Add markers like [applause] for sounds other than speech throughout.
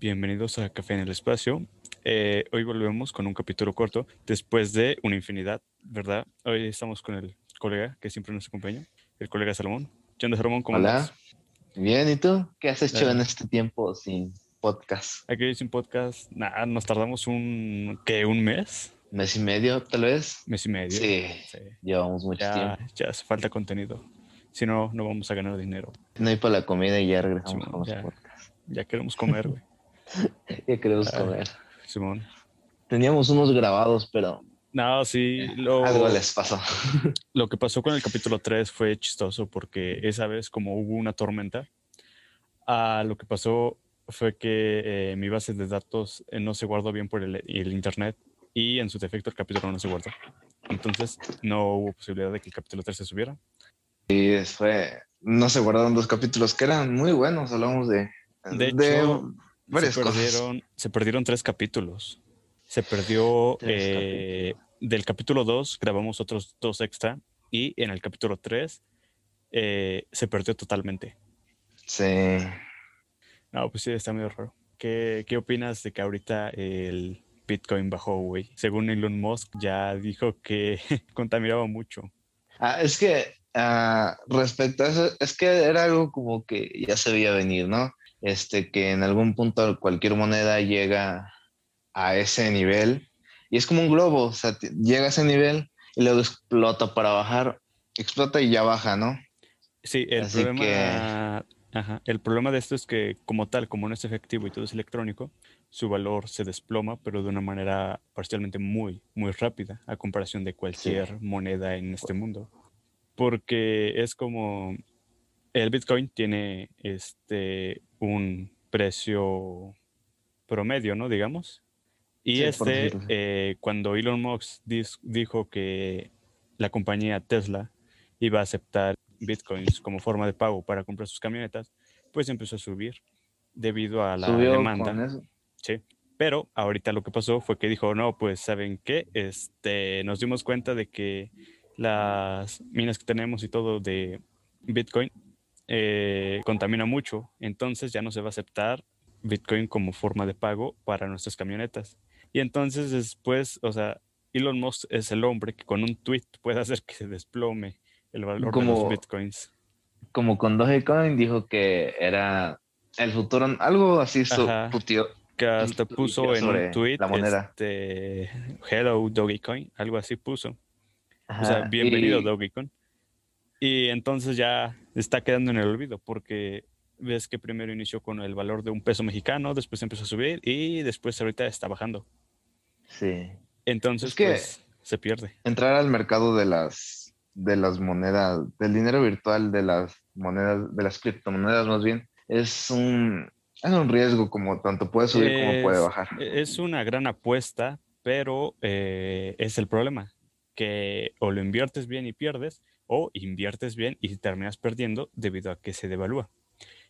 Bienvenidos a Café en el Espacio. Eh, hoy volvemos con un capítulo corto después de una infinidad, ¿verdad? Hoy estamos con el colega que siempre nos acompaña, el colega Salomón. ¿Qué onda, Salomón? ¿Cómo Hola. andas? Bien, ¿y tú? ¿Qué has hecho en este tiempo sin podcast? Aquí sin podcast, nada, nos tardamos un, ¿qué? ¿Un mes? ¿Mes y medio, tal vez? ¿Mes y medio? Sí, Sí. llevamos mucho Ya, tiempo. ya hace falta contenido. Si no, no vamos a ganar dinero. No hay para la comida y ya regresamos Sí, con los ya. podcasts. Ya queremos comer, güey. [laughs] Ya queremos Ah. comer. Simón. Teníamos unos grabados, pero No, sí, lo, algo les pasó. [laughs] lo que pasó con el capítulo 3 fue chistoso porque esa vez como hubo una tormenta, ah, lo que pasó fue que eh, mi base de datos eh, no se guardó bien por el, el internet y en su defecto el capítulo no se guardó. Entonces no hubo posibilidad de que el capítulo 3 se subiera. Y fue, no se guardaron dos capítulos que eran muy buenos. Hablamos de, De hecho, varias se cosas. perdieron, se perdieron tres capítulos. Se perdió eh, del capítulo 2, grabamos otros dos extra y en el capítulo 3 eh, se perdió totalmente. Sí. No, pues sí, está medio raro. ¿Qué, qué opinas de que ahorita el Bitcoin bajó, güey? Según Elon Musk ya dijo que [laughs] contaminaba mucho. Ah, es que ah, respecto a eso, es que era algo como que ya se veía venir, ¿no? Este, que en algún punto cualquier moneda llega a ese nivel y es como un globo, o sea, llega a ese nivel y luego explota para bajar, explota y ya baja, ¿no? Sí, el Así problema, ajá, el problema de esto es que como tal, como no es efectivo y todo es electrónico, su valor se desploma, pero de una manera parcialmente muy, muy rápida a comparación de cualquier moneda en este mundo. Porque es como el Bitcoin tiene este un precio promedio, ¿no? Digamos. Y Sí, este, eh, cuando Elon Musk dijo que la compañía Tesla iba a aceptar bitcoins como forma de pago para comprar sus camionetas, pues empezó a subir debido a la Subió demanda. Sí. Pero ahorita lo que pasó fue que dijo, no, pues saben qué, este, nos dimos cuenta de que las minas que tenemos y todo de Bitcoin eh, contamina mucho, entonces ya no se va a aceptar Bitcoin como forma de pago para nuestras camionetas. Y entonces después, o sea, Elon Musk es el hombre que con un tweet puede hacer que se desplome el valor de los Bitcoins. Como con Dogecoin dijo que era el futuro, algo así, Ajá. putió- que hasta puso en un tweet la moneda. este Hello Dogecoin, algo así puso. O sea, bienvenido y- Dogecoin. Y entonces ya está quedando en el olvido porque ves que primero inició con el valor de un peso mexicano, después empezó a subir y después ahorita está bajando. Sí. Entonces Es que- pues se pierde. entrar al mercado de las de las monedas, del dinero virtual, de las monedas, de las criptomonedas más bien, es un es un riesgo como tanto puede subir como puede bajar. Es una gran apuesta, pero eh, es el problema, que o lo inviertes bien y pierdes, o inviertes bien y terminas perdiendo debido a que se devalúa.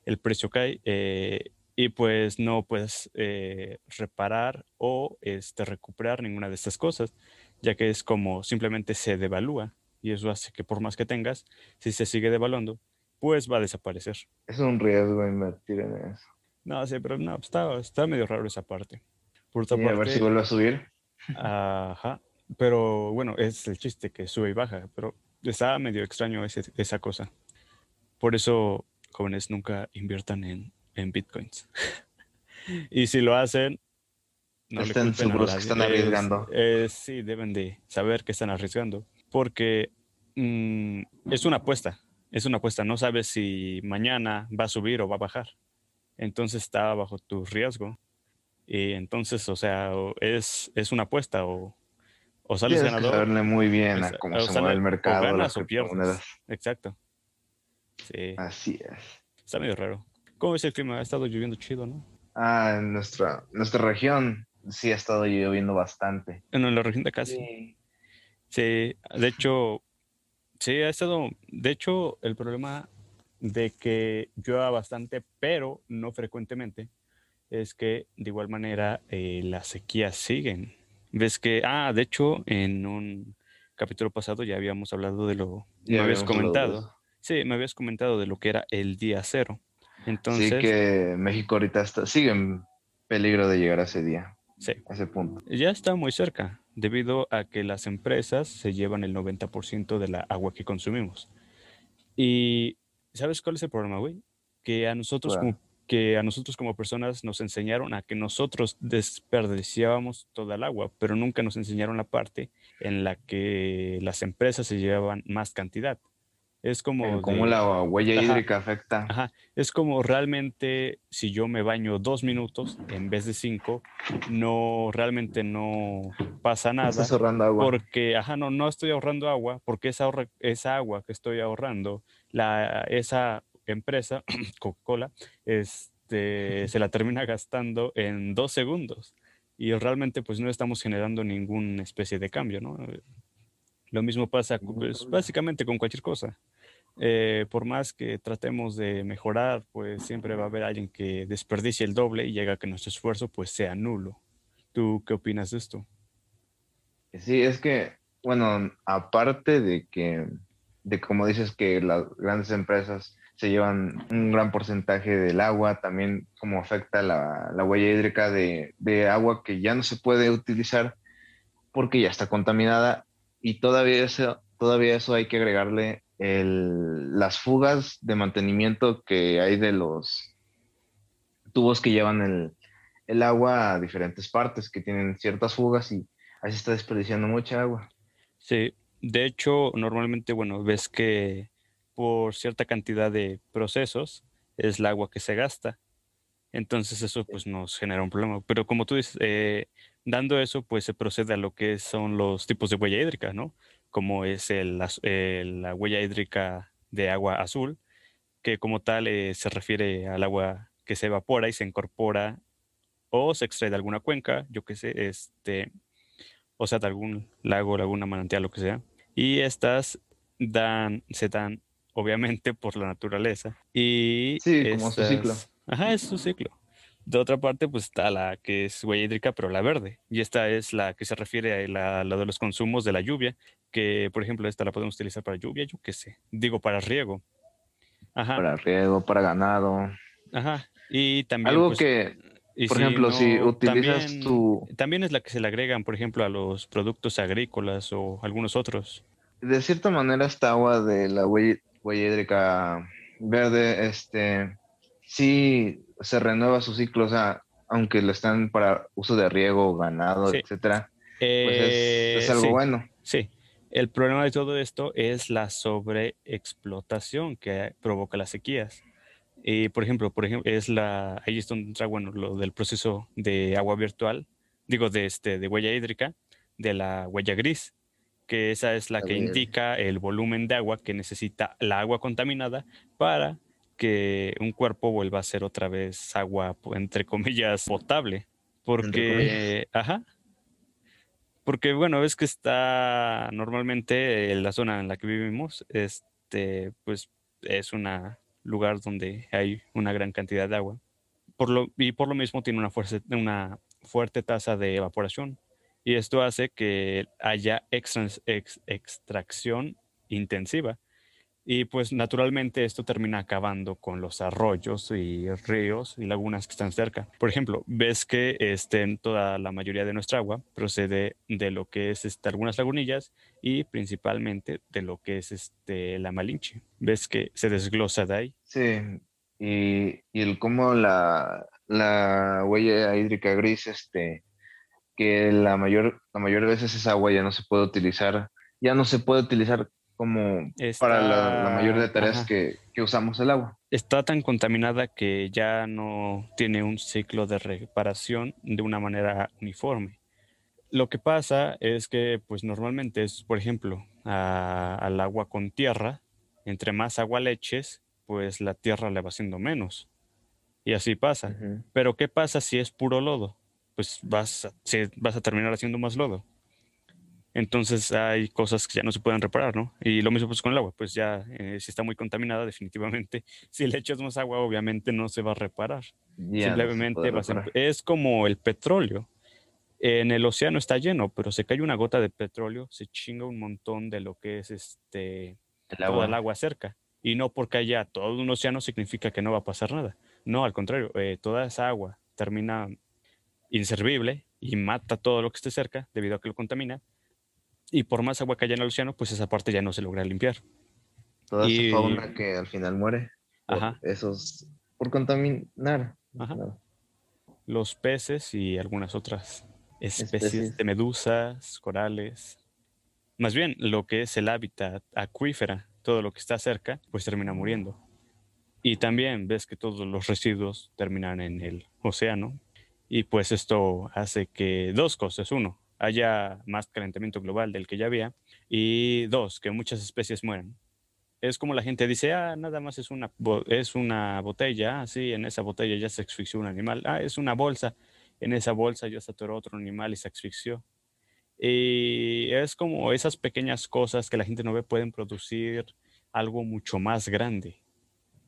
El precio cae eh, y pues no puedes eh, reparar o este, recuperar ninguna de estas cosas, ya que es como simplemente se devalúa y eso hace que por más que tengas, si se sigue devaluando, pues va a desaparecer. Es un riesgo invertir en eso. No sé, pero no, está, está medio raro esa parte. Por otra Sí, a ver parte, si vuelve a subir. Ajá, pero bueno, es el chiste que sube y baja, pero está medio extraño ese- esa cosa. Por eso, jóvenes, nunca inviertan en, en bitcoins. [laughs] y si lo hacen, no a seguros que están Es- arriesgando. es- sí, deben de saber que están arriesgando, porque mm, es una apuesta, es una apuesta, no sabes si mañana va a subir o va a bajar. Entonces está bajo tu riesgo. Y entonces, o sea, es, es una apuesta o, o sales Tienes que saberle muy bien a cómo o se sale- mueve el o mercado, ganas las o pierdes. criptomonedas. Exacto. Sí, Así es. está medio raro. ¿Cómo es el clima? Ha estado lloviendo chido, ¿no? Ah, en nuestra, nuestra región sí ha estado lloviendo bastante. Bueno, en la región de acá sí. Sí. Sí, de hecho, sí, ha estado. De hecho, el problema de que llueva bastante, pero no frecuentemente, es que de igual manera eh, las sequías siguen. Ves que, ah, de hecho, en un capítulo pasado ya habíamos hablado de lo. Ya me habías comentado. Sí, me habías comentado de lo que era el día cero. Entonces, sí que México ahorita está, siguen peligro de llegar a ese día. Sí. A ese punto. Ya está muy cerca, debido a que las empresas se llevan el 90% de la agua que consumimos. Y ¿sabes cuál es el problema, güey? Que a nosotros como que a nosotros como personas nos enseñaron a que nosotros desperdiciábamos toda el agua, pero nunca nos enseñaron la parte en la que las empresas se llevaban más cantidad. Es como cómo la huella Ajá. hídrica afecta. Ajá, es como realmente si yo me baño dos minutos en vez de cinco, no, realmente no pasa nada. Estás ahorrando agua. Porque, ajá, no, no estoy ahorrando agua, porque esa, esa agua que estoy ahorrando, la, esa empresa, [clears throat] Coca-Cola, este, se la termina gastando en dos segundos. Y realmente pues no estamos generando ninguna especie de cambio, ¿no? Lo mismo pasa pues, básicamente con cualquier cosa. Eh, por más que tratemos de mejorar, pues siempre va a haber alguien que desperdicie el doble y llega a que nuestro esfuerzo pues sea nulo. ¿Tú qué opinas de esto? Sí, es que, bueno, aparte de que, de como dices que las grandes empresas se llevan un gran porcentaje del agua, también como afecta la, la huella hídrica de, de agua que ya no se puede utilizar porque ya está contaminada y todavía eso, todavía eso hay que agregarle el- las fugas de mantenimiento que hay de los tubos que llevan el, el agua a diferentes partes que tienen ciertas fugas y ahí se está desperdiciando mucha agua. Sí, de hecho, normalmente, bueno, ves que por cierta cantidad de procesos es el agua que se gasta. Entonces eso pues nos genera un problema. Pero como tú dices, eh, dando eso, pues se procede a lo que son los tipos de huella hídrica, ¿no? Como es el az- eh, la huella hídrica de agua azul, que como tal eh, se refiere al agua que se evapora y se incorpora o se extrae de alguna cuenca, yo qué sé, este, o sea, de algún lago, laguna, manantial, lo que sea. Y estas dan, se dan obviamente por la naturaleza. Y Sí, como su ciclo. Ajá, es su ciclo. De otra parte, pues está la que es huella hídrica, pero la verde. Y esta es la que se refiere a la, la de los consumos de la lluvia, que por ejemplo esta la podemos utilizar para lluvia, yo qué sé, digo para riego. Ajá, Para riego, para ganado. ajá. Y también... Algo pues, que, y por si ejemplo, si utilizas también- tu, También es la que se le agregan, por ejemplo, a los productos agrícolas o algunos otros. de cierta manera esta agua de la huella, huella hídrica verde, este, sí se renueva su ciclo, o sea, aunque lo están para uso de riego, ganado, Sí. etcétera, pues Eh, es, es algo sí, bueno. sí. El problema de todo esto es la sobreexplotación que provoca las sequías. Y por ejemplo, por ejemplo, es la, ahí es donde entra, bueno, lo del proceso de agua virtual, digo, de, este, de huella hídrica, de la huella gris, que esa es la que indica el volumen de agua que necesita la agua contaminada para que un cuerpo vuelva a ser otra vez agua, entre comillas, potable. Porque, ajá, porque bueno, es que está normalmente en la zona en la que vivimos, este, pues es un lugar donde hay una gran cantidad de agua. Por lo, y por lo mismo tiene una, fuerza, una fuerte tasa de evaporación. Y esto hace que haya extracción intensiva. Y pues naturalmente esto termina acabando con los arroyos y ríos y lagunas que están cerca. Por ejemplo, ves que este, toda la mayoría de nuestra agua procede de lo que es este, algunas lagunillas y principalmente de lo que es este, la Malinche. Ves que se desglosa de ahí. Sí, y, y el cómo la, la huella hídrica gris, este, que la mayor, la mayor veces esa agua ya no se puede utilizar, ya no se puede utilizar como para la, la mayor de tareas ajá. que, que usamos el agua. está tan contaminada que ya no tiene un ciclo de reparación de una manera uniforme. Lo que pasa es que, pues normalmente es, por ejemplo, a- al agua con tierra, entre más agua le eches, pues la tierra le va haciendo menos. Y así pasa. Pero ¿qué pasa si es puro lodo? Pues vas a, vas a terminar haciendo más lodo. Entonces hay cosas que ya no se pueden reparar, ¿no? Y lo mismo pues con el agua, pues ya eh, si está muy contaminada, [laughs] definitivamente, si le echas más agua, obviamente no se va a reparar. Ya no Simplemente puede vas a reparar. es como el petróleo. En el océano está lleno, pero se cae una gota de petróleo, se chinga un montón de lo que es este El toda agua. el agua cerca. Y no porque haya todo un océano significa que no va a pasar nada. No, al contrario, eh, toda esa agua termina inservible y mata todo lo que esté cerca debido a que lo contamina. Y por más agua que haya en el océano, pues esa parte ya no se logra limpiar. Toda esa fauna que al final muere. Por Esos, por contaminar. Los peces y algunas otras especies, de medusas, corales. Más bien, lo que es el hábitat acuífera, todo lo que está cerca, pues termina muriendo. Y también ves que todos los residuos terminan en el océano. Y pues esto hace que dos cosas. Uno, haya más calentamiento global del que ya había. Y dos, que muchas especies mueran. Es como la gente dice, ah, nada más es una, es una botella, ah, sí, en esa botella ya se asfixió un animal, ah, es una bolsa, en esa bolsa ya se atoró otro animal y se asfixió. Y es como esas pequeñas cosas que la gente no ve pueden producir algo mucho más grande.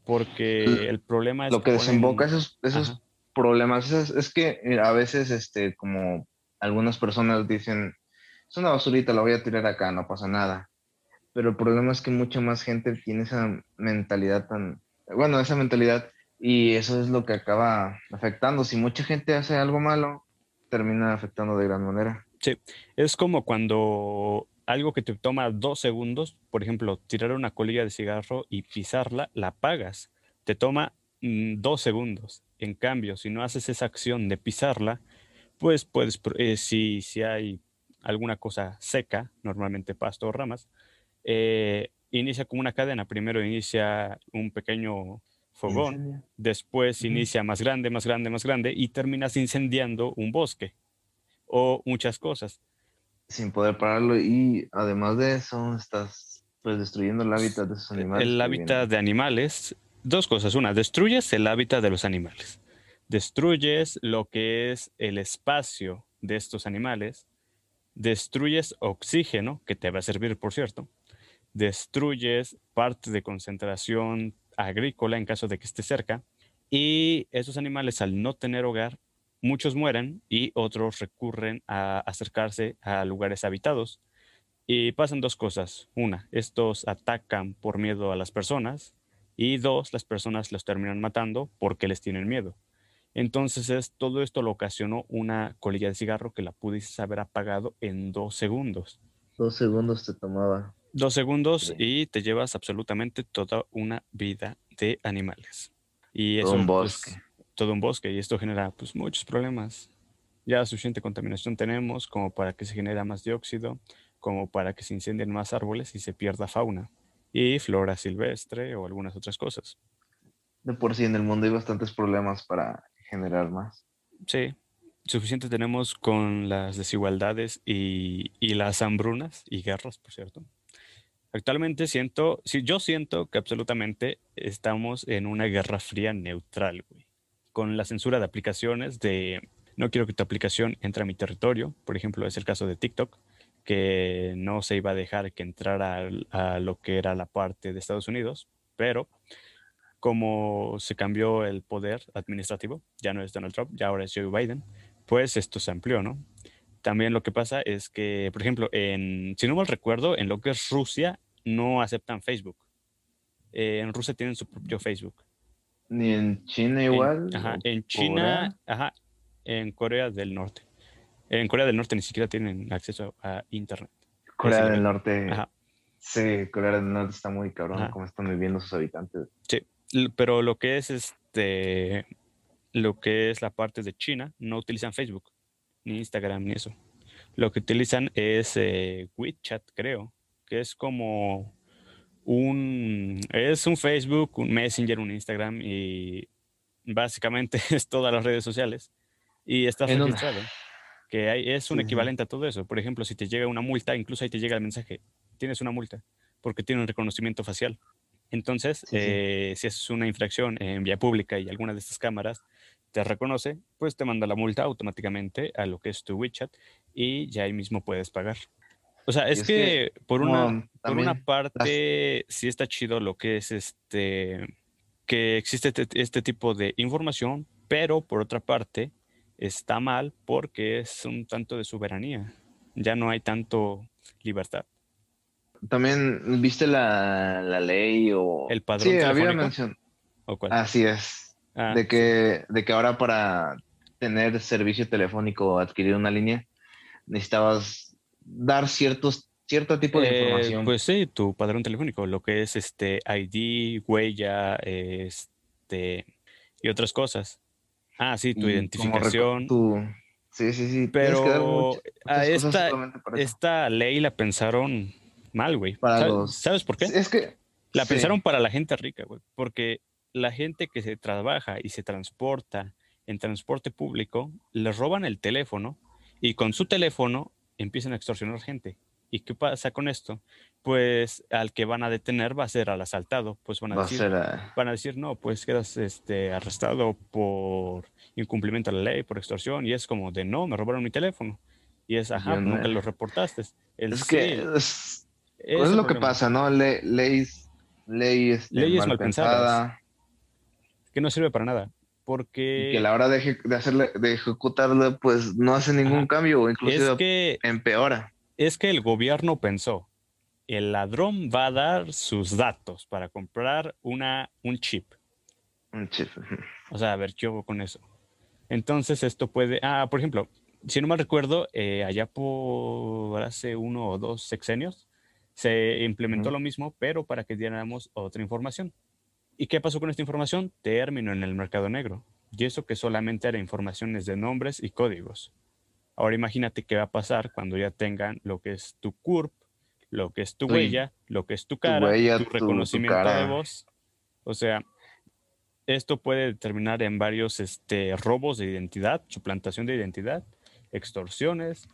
Porque el problema es... Lo que, desemboca esos, esos problemas es, que a veces, este, como algunas personas dicen, es una basurita, la voy a tirar acá, no pasa nada. Pero el problema es que mucha más gente tiene esa mentalidad tan, bueno, esa mentalidad y eso es lo que acaba afectando. Si mucha gente hace algo malo, termina afectando de gran manera. Sí, es como cuando algo que te toma dos segundos, por ejemplo, tirar una colilla de cigarro y pisarla, la pagas. Te toma mm, dos segundos. En cambio, si no haces esa acción de pisarla, pues puedes, eh, si, si hay alguna cosa seca, normalmente pasto o ramas, eh, inicia como una cadena. Primero inicia un pequeño fogón, después inicia más grande, más grande, más grande y terminas incendiando un bosque o muchas cosas. Sin poder pararlo y además de eso estás pues destruyendo el hábitat de esos animales. El hábitat de animales, dos cosas. Una, destruyes el hábitat de los animales. Destruyes lo que es el espacio de estos animales. Destruyes oxígeno, que te va a servir, por cierto destruyes parte de concentración agrícola en caso de que esté cerca y esos animales al no tener hogar, muchos mueren y otros recurren a acercarse a lugares habitados. Y pasan dos cosas. Una, estos atacan por miedo a las personas y dos, las personas los terminan matando porque les tienen miedo. Entonces es, todo esto lo ocasionó una colilla de cigarro que la pudiste haber apagado en dos segundos. Dos segundos te tomaba. Dos segundos y te llevas absolutamente toda una vida de animales. Y eso, todo un pues, bosque. todo un bosque. Y esto genera pues, muchos problemas. Ya suficiente contaminación tenemos como para que se genere más dióxido, como para que se incendien más árboles y se pierda fauna y flora silvestre o algunas otras cosas. De por sí en el mundo hay bastantes problemas para generar más. Sí, suficiente tenemos con las desigualdades y, y las hambrunas y guerras, por cierto. Actualmente siento, sí, yo siento que absolutamente estamos en una guerra fría neutral, güey. Con la censura de aplicaciones de no quiero que tu aplicación entre a mi territorio, por ejemplo, es el caso de TikTok, que no se iba a dejar que entrara a, lo que era la parte de Estados Unidos, pero como se cambió el poder administrativo, ya no es Donald Trump, ya ahora es Joe Biden, pues esto se amplió, ¿no? También lo que pasa es que, por ejemplo, en, si no mal recuerdo, en lo que es Rusia no aceptan Facebook. Eh, en Rusia tienen su propio Facebook. Ni en China igual. ajá, en China, ajá, en Corea del Norte. En Corea del Norte ni siquiera tienen acceso a Internet. Corea del Norte. Ajá. Sí, Corea del Norte está muy cabrón cómo están viviendo sus habitantes. Sí, pero lo que es este, lo que es la parte de China, no utilizan Facebook ni Instagram, ni eso. Lo que utilizan es eh, WeChat, creo, que es como un, es un Facebook, un Messenger, un Instagram y básicamente [laughs] es todas las redes sociales y está registrado. Que hay, es un equivalente a todo eso. Por ejemplo, si te llega una multa, incluso ahí te llega el mensaje, tienes una multa, porque tiene un reconocimiento facial. Entonces, eh, si es una infracción en vía pública y alguna de estas cámaras te reconoce, pues te manda la multa automáticamente a lo que es tu WeChat y ya ahí mismo puedes pagar. O sea, es, que, por, una, por una parte sí está chido lo que es este que existe este, este, tipo de información, pero por otra parte está mal porque es un tanto de soberanía. Ya no hay tanto libertad. También viste la, la ley o el padrón. Sí, había mención. Así es. Ah, de, que, de que ahora para tener servicio telefónico o adquirir una línea, necesitabas dar ciertos, cierto tipo de Eh, información. pues sí, tu padrón telefónico, lo que es este ID, huella, este y otras cosas. Ah, sí, tu identificación. tu- sí, sí, sí. tienes que dar Pero a esta, esta ley la pensaron mal, güey. Para ¿Sabes, los- sabes por qué? Es que La sí, pensaron para la gente rica, güey. Porque la gente que se trabaja y se transporta en transporte público, les roban el teléfono y con su teléfono empiezan a extorsionar gente. ¿Y qué pasa con esto? Pues al que van a detener va a ser al asaltado. Pues van a va decir, van a decir, no, pues quedas este, arrestado por incumplimiento a la ley, por extorsión. Y es como de, no, me robaron mi teléfono. Y es, ajá, nunca lo reportaste. El es que sí, es, pues es lo que pasa, ¿no? Le, ley, ley este, Leyes mal mal pensada Que no sirve para nada. y Porque que a la hora de, eje- de hacerle, de ejecutarla, pues no hace ningún Ajá. cambio o es inclusive que, empeora. Es que el gobierno pensó, el ladrón va a dar sus datos para comprar una, un chip. Un chip. O sea, a ver, ¿qué hago con eso? Entonces esto puede, ah, por ejemplo, si no mal recuerdo, eh, allá por hace uno o dos sexenios, se implementó lo mismo, pero para que diéramos otra información. ¿Y qué pasó con esta información? Término en el mercado negro. Y eso que solamente era informaciones de nombres y códigos. Ahora imagínate qué va a pasar cuando ya tengan lo que es tu CURP, lo que es tu Tu- huella, lo que es tu cara, huella, tu tu- tu reconocimiento cara. de voz. O sea, esto puede determinar en varios este, robos de identidad, suplantación de identidad, extorsiones.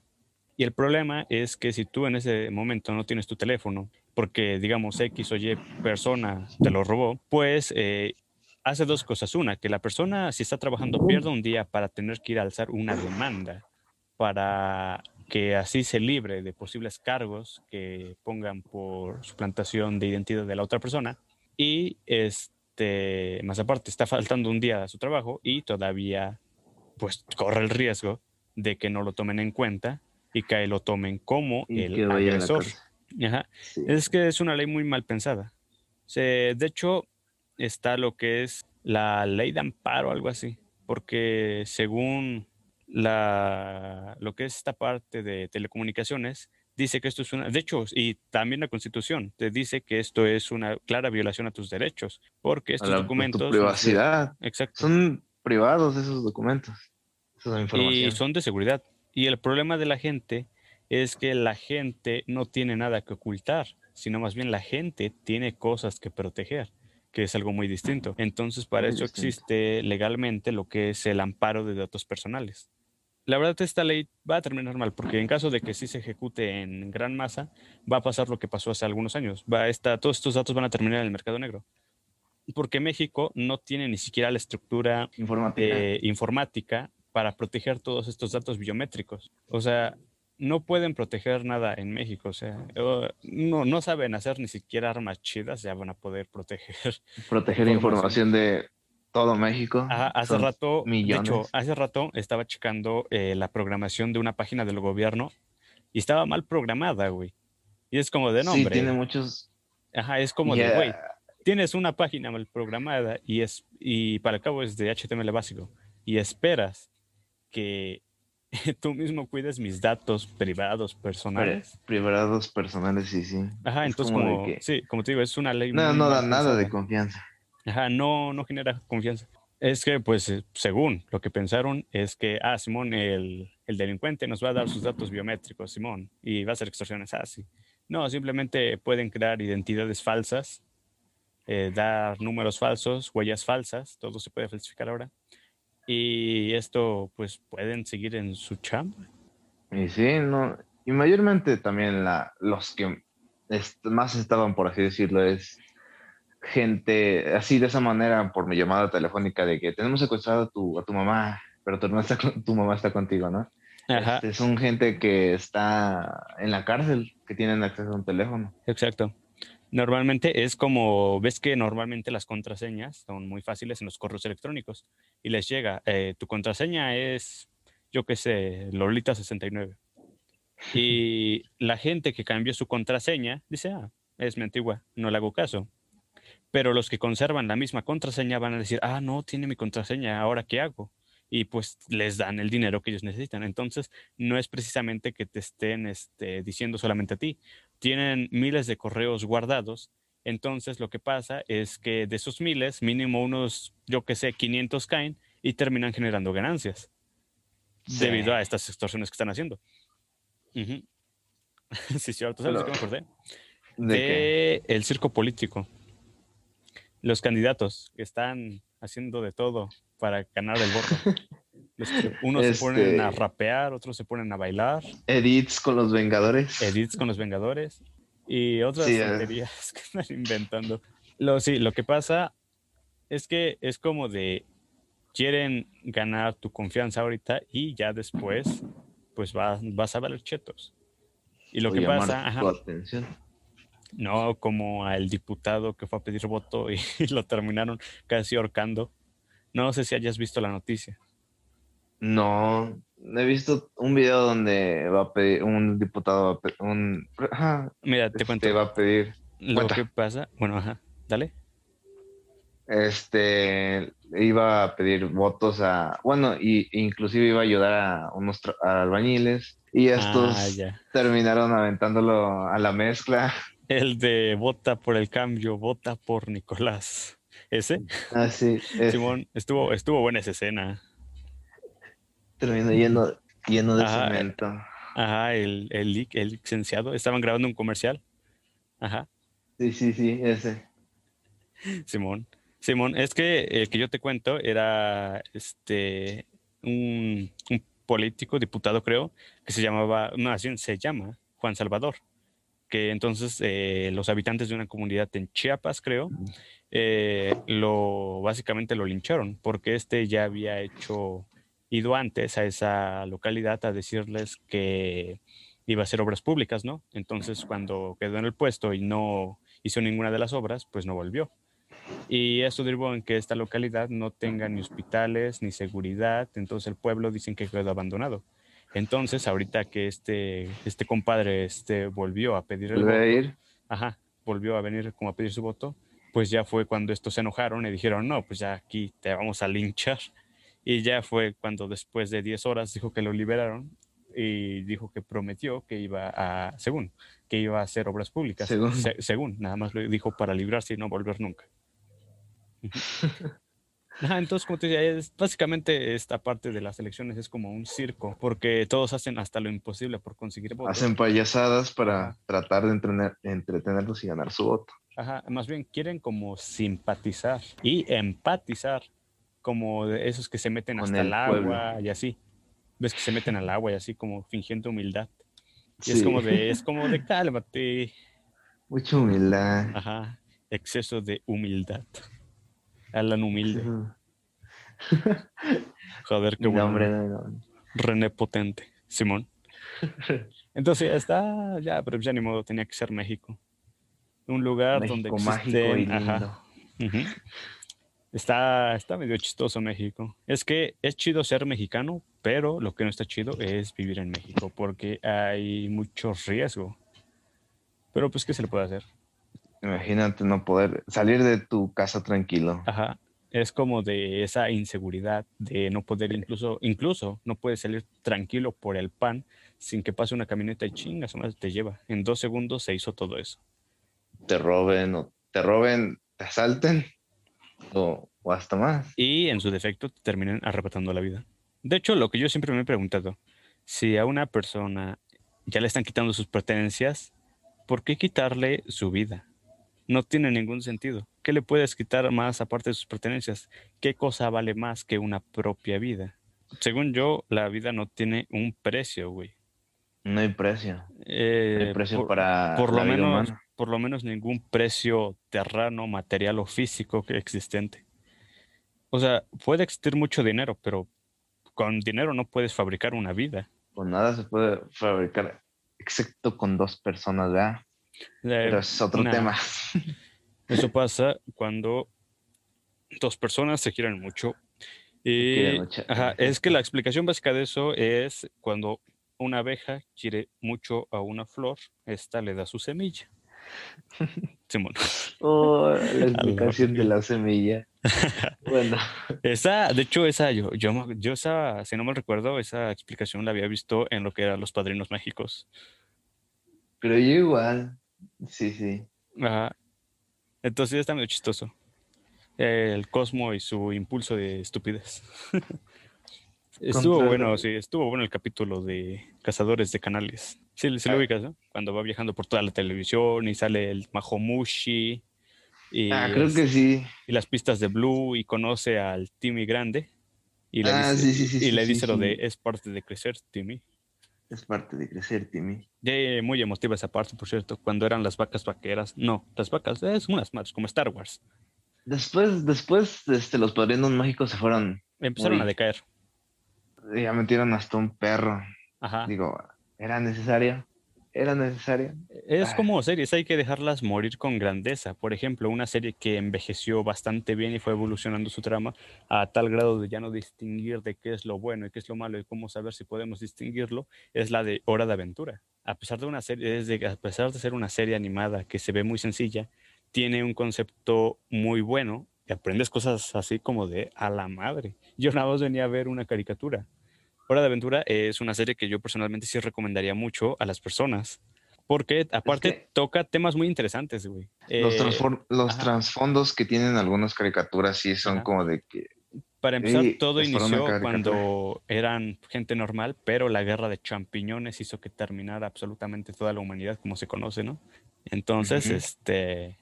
Y el problema es que si tú en ese momento no tienes tu teléfono, porque digamos X o Y persona te lo robó, pues eh, hace dos cosas. Una, que la persona si está trabajando pierda un día para tener que ir a alzar una demanda para que así se libre de posibles cargos que pongan por suplantación de identidad de la otra persona. Y este, más aparte, está faltando un día a su trabajo y todavía pues corre el riesgo de que no lo tomen en cuenta y que lo tomen como Y el agresor. cárcel. Ajá. Sí. Es que es una ley muy mal pensada. Se- de hecho, está lo que es la ley de amparo, algo así, porque según la, lo que es esta parte de telecomunicaciones, dice que esto es una, de hecho, y también la Constitución te dice que esto es una clara violación a tus derechos, porque A estos la- documentos... tu privacidad. Exacto. Son privados esos documentos. Esa y información. son de seguridad. Y el problema de la gente es que la gente no tiene nada que ocultar, sino más bien la gente tiene cosas que proteger, que es algo muy distinto. Entonces, para Muy eso distinto. existe legalmente lo que es el amparo de datos personales. La verdad, esta ley va a terminar mal, porque en caso de que sí se ejecute en gran masa, va a pasar lo que pasó hace algunos años. Va esta- todos estos datos van a terminar en el mercado negro. Porque México no tiene ni siquiera la estructura Informática. eh, informática para proteger todos estos datos biométricos. O sea, no pueden proteger nada en México. O sea, no, no saben hacer ni siquiera armas chidas, ya van a poder proteger. proteger [laughs] información. información de todo México. Ajá, hace Son rato, de hecho, millones. hace rato estaba checando eh, la programación de una página del gobierno y estaba mal programada, güey. Y es como de sí, nombre. tiene muchos. Ajá, es como de, güey, tienes una página mal programada y, es, y para el cabo es de HTML básico y esperas que [laughs] tú mismo cuides mis datos privados personales. privados personales, sí, sí. Ajá, es entonces como como, que- sí, como te digo, es una ley No, no da nada de confianza. No, no genera confianza. Es que, pues, eh, según lo que pensaron, es que, ah, Simón, el, el delincuente nos va a dar sus datos biométricos, Simón, y va a hacer extorsiones así. No, simplemente pueden crear identidades falsas, eh, dar números falsos, huellas falsas, todo se puede falsificar ahora. Y esto, pues, pueden seguir en su chamba. Y sí, no. Y mayormente también la, los que más estaban, por así decirlo, es gente así de esa manera por mi llamada telefónica de que tenemos secuestrado a tu, a tu mamá, pero tu, mamá está, tu mamá está contigo, ¿no? Ajá, Este, son gente que está en la cárcel, que tienen acceso a un teléfono. exacto. Normalmente es como, ves que normalmente las contraseñas son muy fáciles en los correos electrónicos y les llega, eh, tu contraseña es, yo qué sé, Lolita69. Y [laughs] la gente que cambió su contraseña dice, ah, es mi antigua, no le hago caso. Pero los que conservan la misma contraseña van a decir, ah, no, tiene mi contraseña, ¿ahora qué hago? y pues les dan el dinero que ellos necesitan. Entonces, no es precisamente que te estén este, diciendo solamente a ti. Tienen miles de correos guardados. Entonces, lo que pasa es que de esos miles, mínimo unos, yo que sé, 500 caen y terminan generando ganancias debido a estas extorsiones que están haciendo. [laughs] sí, cierto. ¿Sabes qué me acordé? De, el circo político. Los candidatos que están haciendo de todo para ganar el voto. [laughs] unos se ponen a este rapear, otros se ponen a bailar. Edits con los Vengadores. Edits con los Vengadores. Y otras sí, [laughs] que están inventando. Lo, sí, lo que pasa es que es como de quieren ganar tu confianza ahorita y ya después pues vas, vas a valer chetos. Y lo que pasa... atención. No, como al diputado que fue a pedir voto [laughs] y, lo terminaron casi ahorcando. No sé si hayas visto la noticia. No, he visto un video donde va a pedir un diputado, un, Mira, te cuento. Te va a pedir. Lo que pasa, bueno, ajá, dale. Este iba a pedir votos a, bueno, y inclusive iba a ayudar a unos albañiles y estos ah, terminaron aventándolo a la mezcla. El de vota por el cambio, vota por Nicolás. ¿Ese? Ah, sí. Simón, estuvo, estuvo buena esa escena. Terminó lleno, lleno de cemento. Ajá, el, el, el licenciado. Estaban grabando un comercial. Ajá. Sí, sí, sí, ese. Simón. Simón, es que el que yo te cuento era este un, un político, diputado creo, que se llamaba, no, así se llama Juan Salvador que entonces eh, los habitantes de una comunidad en Chiapas, creo, eh, lo básicamente lo lincharon porque este ya había hecho ido antes a esa localidad a decirles que iba a hacer obras públicas, ¿no? Entonces cuando quedó en el puesto y no hizo ninguna de las obras, pues no volvió. Y eso derivó en que esta localidad no tenga ni hospitales ni seguridad, entonces el pueblo dicen que quedó abandonado. Entonces, ahorita que este, este compadre este, volvió a pedir el voto, ir? Ajá, volvió a venir como a pedir su voto, pues ya fue cuando estos se enojaron y dijeron, no, pues ya aquí te vamos a linchar. Y ya fue cuando después de 10 horas dijo que lo liberaron y dijo que prometió que iba a, según, que iba a hacer obras públicas. Según, según nada más lo dijo para librarse y no volver nunca. [laughs] entonces, como te decía, es, básicamente esta parte de las elecciones es como un circo, porque todos hacen hasta lo imposible por conseguir votos. Hacen payasadas para tratar de entretener, entretenerlos y ganar su voto. Ajá, más bien quieren como simpatizar y empatizar, como de esos que se meten hasta el, agua y así. Ves que se meten al agua y así como fingiendo humildad. Y es como de, es como de [laughs] cálmate. Mucha humildad. Ajá, exceso de humildad. Alan Humilde. [laughs] Joder, qué bueno. René Potente, Simón. [laughs] Entonces ya está, ya, pero ya ni modo, tenía que ser México. Un lugar donde existen, ajá, Está, está medio chistoso México. Es que es chido ser mexicano, pero lo que no está chido es vivir en México, porque hay mucho riesgo. Pero pues, ¿qué se le puede hacer? Imagínate no poder salir de tu casa tranquilo. Ajá. Es como de esa inseguridad de no poder incluso, incluso no puedes salir tranquilo por el pan sin que pase una camioneta y chingas, o te lleva. En dos segundos se hizo todo eso. Te roben o te roben, te asalten o, o hasta más. Y en su defecto te terminen arrebatando la vida. De hecho, lo que yo siempre me he preguntado, si a una persona ya le están quitando sus pertenencias, ¿por qué quitarle su vida? No tiene ningún sentido. ¿Qué le puedes quitar más aparte de sus pertenencias? ¿Qué cosa vale más que una propia vida? Según yo, la vida no tiene un precio, güey. No hay precio. no hay eh, precio para por lo menos, Por lo menos ningún precio terrano, material o físico que existente. O sea, puede existir mucho dinero, pero con dinero no puedes fabricar una vida. Con nada se puede fabricar, excepto con dos personas, ¿verdad? Pero es otro tema. [laughs] Eso pasa cuando dos personas se quieren mucho. Y [laughs] es que la explicación básica de eso es cuando una abeja quiere mucho a una flor, esta le da su semilla. [laughs] Oh, la explicación de la semilla. bueno. Esa, de hecho, esa, yo, yo, yo esa, si no me recuerdo, esa explicación la había visto en lo que eran los padrinos mágicos. Pero yo igual. Sí, sí. Ajá. Entonces está medio chistoso. El Cosmo y su impulso de estupidez. [laughs] estuvo bueno, sí, estuvo bueno el capítulo de Cazadores de Canales. Sí, se lo ah. ubicas, ¿no? Cuando va viajando por toda la televisión y sale el Mahomushi. Y ah, creo que sí. Y las pistas de Blue y conoce al Timmy grande. Y le ah, dice, sí, sí, y le dice lo de es parte de crecer, Timmy. Es parte de crecer, Timmy. muy emotiva esa parte, por cierto, cuando eran las vacas vaqueras. No, las vacas, es unas más, como Star Wars. Después, después, este, los padrinos mágicos se fueron. Empezaron a decaer. Ya metieron hasta un perro. Ajá. Digo, ¿era necesario? Era necesaria. Es como series, hay que dejarlas morir con grandeza. Por ejemplo, una serie que envejeció bastante bien y fue evolucionando su trama a tal grado de ya no distinguir de qué es lo bueno y qué es lo malo y cómo saber si podemos distinguirlo, es la de Hora de Aventura. A pesar de una serie, de, a pesar de ser una serie animada que se ve muy sencilla, tiene un concepto muy bueno y aprendes cosas así como de a la madre. Yo nada más venía a ver una caricatura Hora de Aventura es una serie que yo personalmente sí recomendaría mucho a las personas. Porque aparte toca temas muy interesantes, güey. Los, eh, los trasfondos que tienen algunas caricaturas sí son como de que... Para empezar, todo inició cuando eran gente normal, pero la guerra de champiñones hizo que terminara absolutamente toda la humanidad como se conoce, ¿no? Entonces, este...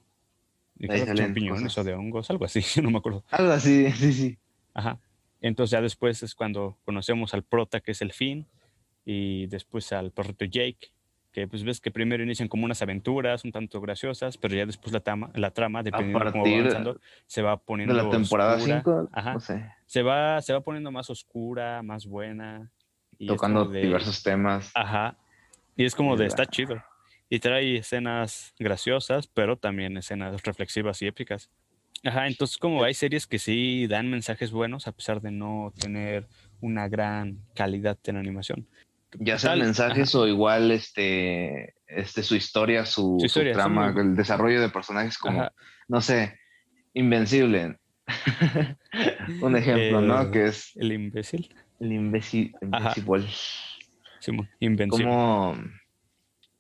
De champiñones o de hongos, algo así, [laughs] no me acuerdo. Algo así, [laughs] sí, sí. Ajá. Entonces ya después es cuando conocemos al prota, que es el Finn, y después al perrito Jake, que pues ves que primero inician como unas aventuras un tanto graciosas, pero ya después la trama, la trama dependiendo de cómo va avanzando, se va poniendo de la temporada 5, se va se va poniendo más oscura, más buena y tocando diversos temas. Ajá. Y es como de está chido. Y trae escenas graciosas, pero también escenas reflexivas y épicas. Ajá, entonces como hay series que sí dan mensajes buenos a pesar de no tener una gran calidad en animación. Ya sean mensajes o igual este, este su historia, su, trama, el desarrollo de personajes como, no sé, Invencible. [laughs] Un ejemplo, ¿no? Que es... El imbécil. El imbécil. Invencible. invencible. Como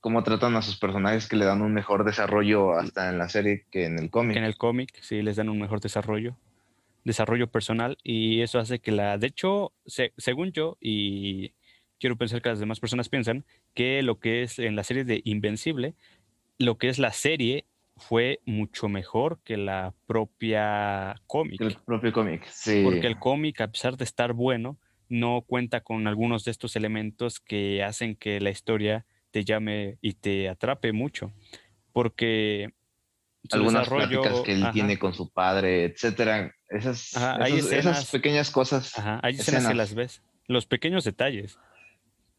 cómo tratan a sus personajes que le dan un mejor desarrollo hasta en la serie que en el cómic. En el cómic, sí, les dan un mejor desarrollo, desarrollo personal y eso hace que la, de hecho, según yo y quiero pensar que las demás personas piensan que lo que es en la serie de Invencible, lo que es la serie fue mucho mejor que la propia cómic. El propio cómic, sí. Porque el cómic, a pesar de estar bueno, no cuenta con algunos de estos elementos que hacen que la historia te llame y te atrape mucho, porque algunas pláticas que él tiene con su padre, etcétera, esas, esas, pequeñas cosas. Ajá, hay escenas, que las ves, los pequeños detalles.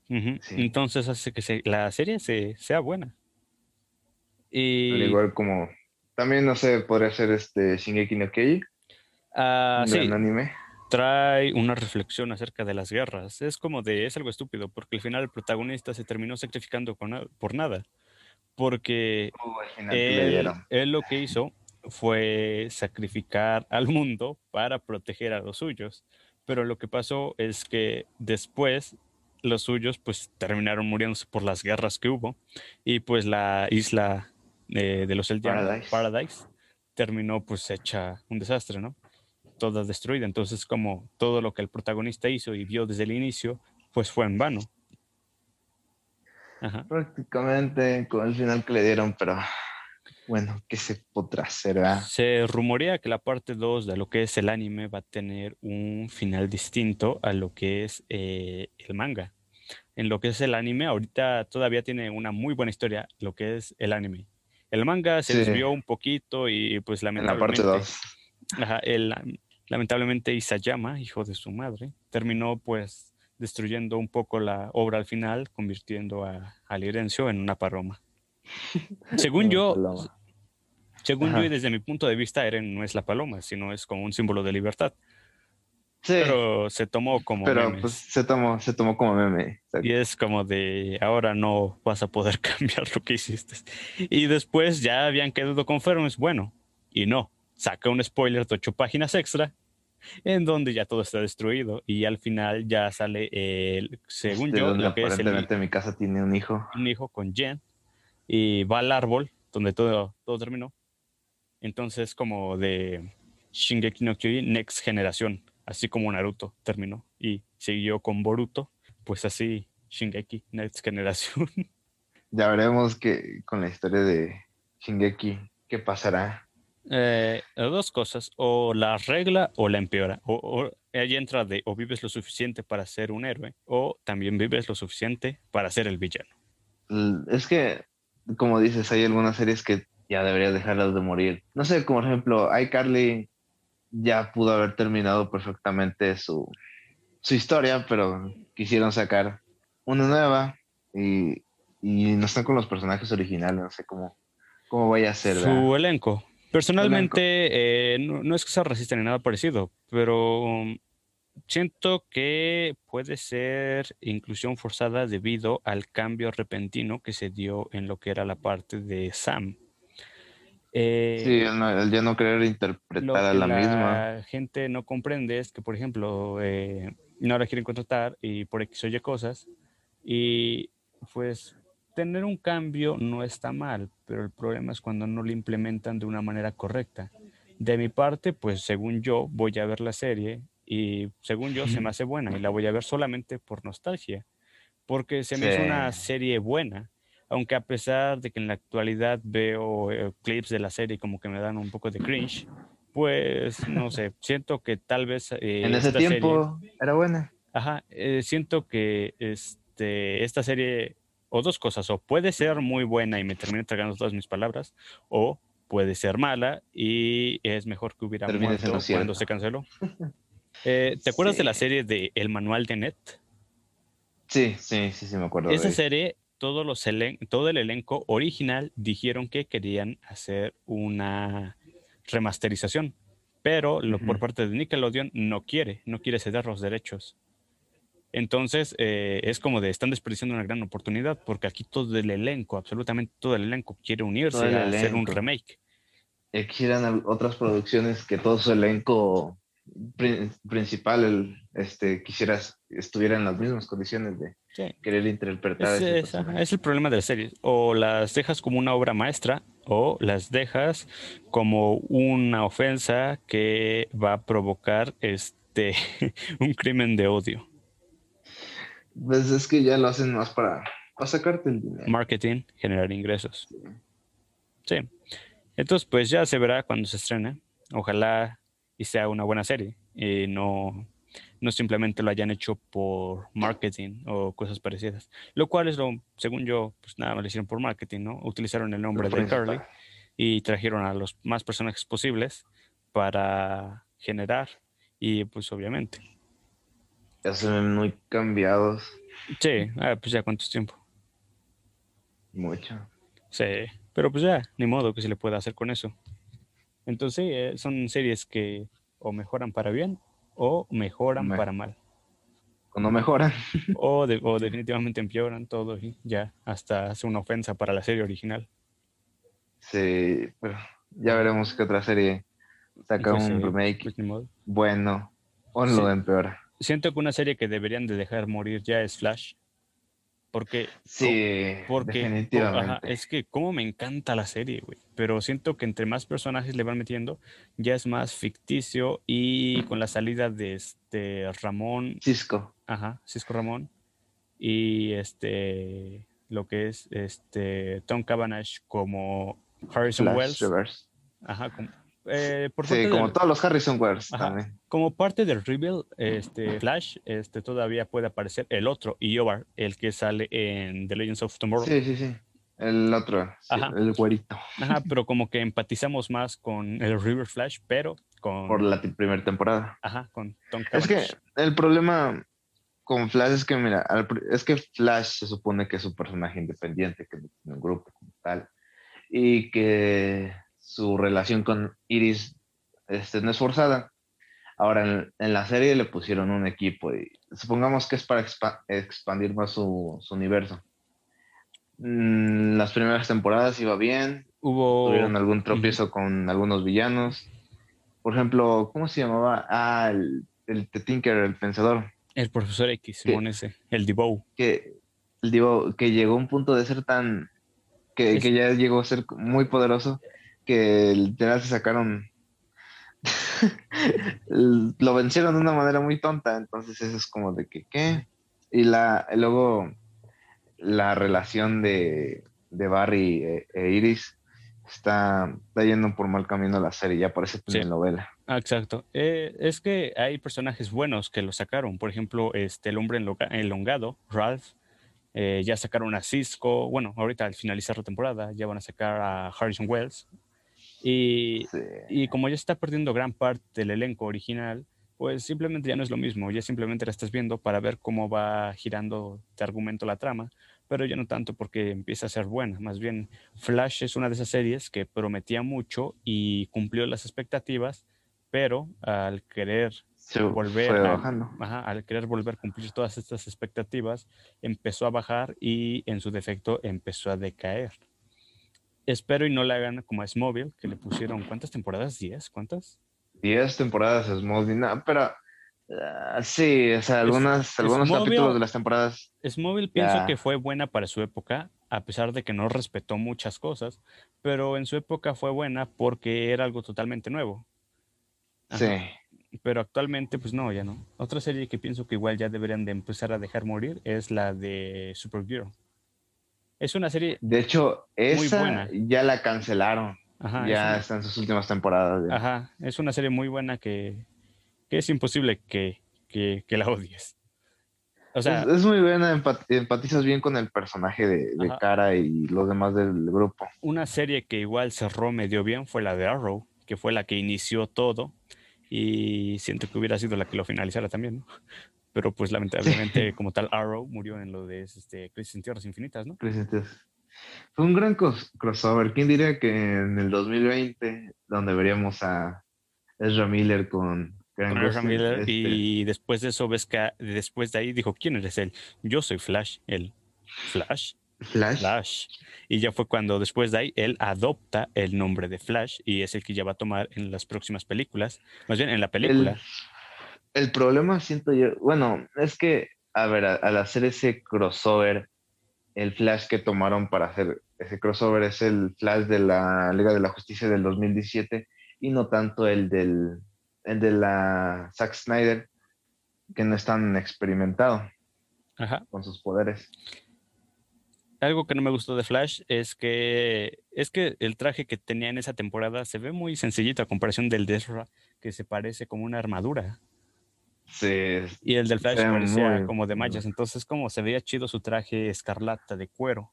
Entonces hace que la serie se, sea buena. Y... Al igual como, también no sé, podría ser este Shingeki no Kyojin. Ah, sí. anime trae una reflexión acerca de las guerras. Es como de, es algo estúpido, porque al final el protagonista se terminó sacrificando por nada. Porque él, lo que hizo fue sacrificar al mundo para proteger a los suyos. Pero lo que pasó es que después los suyos pues terminaron muriéndose por las guerras que hubo y pues la isla eh, de los Eldianos, Paradise, terminó pues hecha un desastre, ¿no? Toda destruida. Entonces, como todo lo que el protagonista hizo y vio desde el inicio, pues fue en vano. Prácticamente con el final que le dieron, pero bueno, ¿qué se podrá hacer? Se rumorea que la parte 2 de lo que es el anime va a tener un final distinto a lo que es eh, el manga. En lo que es el anime, ahorita todavía tiene una muy buena historia, lo que es el anime. El manga se desvió un poquito y pues lamentablemente... En la parte 2. Ajá, el, Lamentablemente Isayama, hijo de su madre, terminó pues destruyendo un poco la obra al final, convirtiendo a, a Lirencio en una [laughs] paloma. Según yo, según yo y desde mi punto de vista, Eren no es la paloma, sino es como un símbolo de libertad. Sí. Pero se tomó como Pero pues se tomó, se tomó como meme. Y es como de ahora no vas a poder [laughs] cambiar lo que hiciste. Y después ya habían quedado conformes, bueno, y no saca un spoiler de ocho páginas extra en donde ya todo está destruido y al final ya sale el, según Este, yo, donde lo que es el, aparentemente mi casa tiene un hijo. un hijo con Jen y va al árbol donde todo, todo terminó. Entonces, como de Shingeki no Kyojin Next Generación, así como Naruto terminó y siguió con Boruto, pues así Shingeki Next Generación. [laughs] Ya veremos que con la historia de Shingeki, qué pasará. Eh, dos cosas, o la arregla o la empeora. O, o ahí entra de o vives lo suficiente para ser un héroe, o también vives lo suficiente para ser el villano. Es que, como dices, hay algunas series que ya deberías dejarlas de morir. No sé, como por ejemplo, iCarly ya pudo haber terminado perfectamente su, su historia, pero quisieron sacar una nueva y, y no están con los personajes originales, no sé cómo, cómo vaya a ser. ¿verdad? Su elenco. Personalmente, eh, no, no es que sea racista ni nada parecido, pero siento que puede ser inclusión forzada debido al cambio repentino que se dio en lo que era la parte de Sam. Eh, Sí, el, no- el ya no querer interpretar a que la misma. la gente no comprende es que, por ejemplo, eh, no la quieren contratar y por X o Y cosas, y pues tener un cambio no está mal, pero el problema es cuando no lo implementan de una manera correcta. De mi parte, pues según yo voy a ver la serie y según yo se me hace buena y la voy a ver solamente por nostalgia, porque se me hizo una Sí. serie buena, aunque a pesar de que en la actualidad veo eh, clips de la serie como que me dan un poco de cringe, pues no sé, [laughs] siento que tal vez eh, En ese serie- tiempo era buena. Ajá, eh, siento que este, esta serie, o dos cosas, o puede ser muy buena y me termine tragando todas mis palabras, o puede ser mala y es mejor que hubiera muerto cuando se canceló. [laughs] Eh, ¿Te acuerdas de la serie de El Manual de Net? Sí, sí, sí, sí, me acuerdo. Esa serie, todos los elen- todo el elenco original dijeron que querían hacer una remasterización, pero lo, por parte de Nickelodeon no quiere, no quiere ceder los derechos. Entonces, eh, es como de, están desperdiciando una gran oportunidad, porque aquí todo el elenco, absolutamente todo el elenco, quiere unirse a hacer un remake. Al- otras producciones que todo su elenco pri- principal el, este, quisieras estuviera en las mismas condiciones de Sí. querer interpretar Es, ese es- es el problema de las series. O las dejas como una obra maestra o las dejas como una ofensa que va a provocar este [laughs] un crimen de odio. Pues es que ya lo hacen más para, para sacarte el dinero. Marketing, generar ingresos. Sí. Entonces, pues ya se verá cuando se estrene. Ojalá y sea una buena serie. Y no, no simplemente lo hayan hecho por marketing o cosas parecidas. Lo cual es lo, según yo, pues nada más lo hicieron por marketing, ¿no? Utilizaron el nombre de. Curly y trajeron a los más personajes posibles para generar y pues obviamente. Ya se ven muy cambiados. Sí, ah, pues ya cuánto tiempo. Mucho. Sí, pero pues ya, ni modo que se le pueda hacer con eso. Entonces, eh, son series que o mejoran para bien o mejoran Me- para mal. O no mejoran. [laughs] O, de- o definitivamente empeoran todo y ya hasta hace una ofensa para la serie original. Sí, pero ya veremos qué otra serie saca Pues, un eh, remake pues, bueno o Sí. lo empeora. Siento que una serie que deberían de dejar morir ya es Flash. Porque Sí, Porque, definitivamente. ajá, es que como me encanta la serie, güey. Pero siento que entre más personajes le van metiendo, ya es más ficticio y con la salida de este Ramón, Cisco. ajá, Cisco Ramón, y este, lo que es este Tom Cavanagh como Harrison Flash Wells, Reverse. ajá, como, eh, por Sí, como del- todos los Harrison Wells Ajá. también. como parte del reveal, este Flash, este todavía puede aparecer el otro, Iobar, el que sale en The Legends of Tomorrow. Sí, sí, sí. El otro, sí, el güerito. Ajá, [laughs] pero como que empatizamos más con el River Flash, pero con, Por la primera temporada. ajá, con Tom Es que Cavanagh. el problema con Flash es que, mira, es que Flash se supone que es un personaje independiente, que no tiene un grupo como tal, y que su relación con Iris este, no es forzada. Ahora, en, en la serie le pusieron un equipo y supongamos que es para expa- expandir más su, su universo. Mm, las primeras temporadas iba bien, Hubo, tuvieron algún tropiezo con algunos villanos, por ejemplo, ¿cómo se llamaba? Ah, el, el Tinker, el pensador. El profesor X, Simón ese, el Divo. Que, el Divo, que llegó a un punto de ser tan, que, que ya llegó a ser muy poderoso, que literal se sacaron [laughs] lo vencieron de una manera muy tonta, entonces eso es como de que, ¿qué? Y la, luego la relación de, de Barry e, e Iris está, está, yendo por mal camino la serie, ya parece novela ah, exacto. Eh, es que hay personajes buenos que lo sacaron. Por ejemplo, este, el hombre elongado, Ralph, eh, ya sacaron a Cisco. Bueno, ahorita al finalizar la temporada ya van a sacar a Harrison Wells, y, y, como ya está perdiendo gran parte del elenco original, pues simplemente ya no es lo mismo, ya simplemente la estás viendo para ver cómo va girando de argumento la trama, pero ya no tanto porque empieza a ser buena, más bien Flash es una de esas series que prometía mucho y cumplió las expectativas, pero al querer volver a, al querer volver a cumplir todas estas expectativas, empezó a bajar y en su defecto empezó a decaer. Espero y no le hagan como a Smallville, que le pusieron, ¿cuántas temporadas? ¿Diez? ¿Cuántas? Diez temporadas a Smallville, no, pero ah, sí, o sea, algunas, algunos capítulos de las temporadas. Smallville pienso que fue buena para su época, a pesar de que no respetó muchas cosas, pero en su época fue buena porque era algo totalmente nuevo. Sí. Pero actualmente, pues no, ya no. Otra serie que pienso que igual ya deberían de empezar a dejar morir es la de Supergirl. Es una serie. De hecho, esa muy buena. ya la cancelaron. ya está en sus últimas temporadas. Ajá, es una serie muy buena que, es imposible que, la odies. O sea, es, muy buena, empatizas bien con el personaje de, Cara y los demás del grupo. Una serie que igual cerró medio bien fue la de Arrow, que fue la que inició todo y siento que hubiera sido la que lo finalizara también, ¿no? Pero pues lamentablemente [laughs] como tal Arrow murió en lo de este, Crisis en Tierras Infinitas, ¿no? Fue un gran crossover. ¿Quién diría que en el 2020, donde veríamos a Ezra Miller con... Ezra Miller este y después de eso ves que después de ahí dijo, ¿quién eres él? Yo soy Flash, él. Flash. Flash. Flash. Y ya fue cuando después de ahí él adopta el nombre de Flash y es el que ya va a tomar en las próximas películas. Más bien en la película el problema siento yo, bueno, es que, a ver, al hacer ese crossover, el Flash que tomaron para hacer ese crossover es el Flash de la Liga de la Justicia del 2017 y no tanto el del el de la Zack Snyder, que no es tan experimentado con sus poderes. Algo que no me gustó de Flash es que es que el traje que tenía en esa temporada se ve muy sencillito a comparación del de Ezra, que se parece como una armadura. Sí. Y el del Flash parecía como de mallas. Entonces, como se veía chido su traje escarlata de cuero.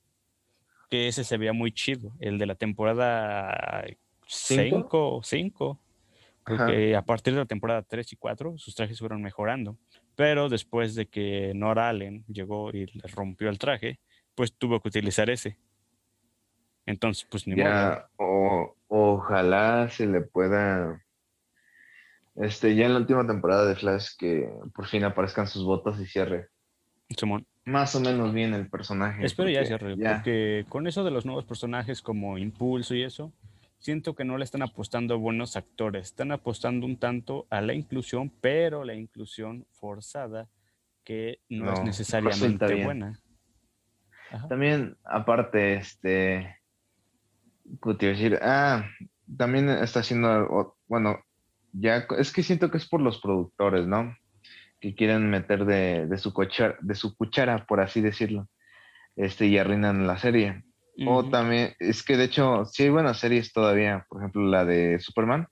Que ese se veía muy chido. El de la temporada 5 5. Porque a partir de la temporada 3 y 4, sus trajes fueron mejorando. Pero después de que Nora Allen llegó y le rompió el traje, pues tuvo que utilizar ese. Entonces, pues ni modo. O, ojalá se le pueda este, ya en la última temporada de Flash que por fin aparezcan sus botas y cierre. Simón. Más o menos bien el personaje. Espero ya cierre, porque con eso de los nuevos personajes como Impulso y eso, siento que no le están apostando buenos actores, están apostando un tanto a la inclusión, pero la inclusión forzada que no, es necesariamente buena. También, aparte, este, decir? Ah, también está haciendo, bueno, ya es que siento que es por los productores, ¿no? Que quieren meter de, de su, cuchara, de su cuchara, por así decirlo, este, y arruinan la serie. O también, es que de hecho, sí hay buenas series todavía, por ejemplo, la de Superman.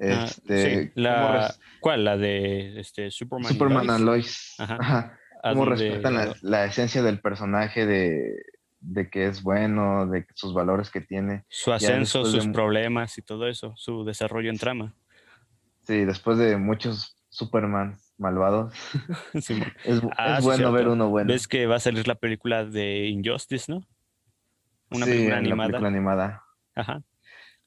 Ah, este, la, ¿Cuál? La de este, Superman. Superman and Lois. Ajá. ¿Cómo respetan la, la, esencia del personaje de, de que es bueno, de sus valores que tiene. Su ascenso, sus problemas y todo eso, su desarrollo en trama. Sí, después de muchos Superman malvados, [laughs] [laughs] es, ah, bueno ver uno bueno. Ves que va a salir la película de Injustice, ¿no? Una película animada. película animada. Ajá.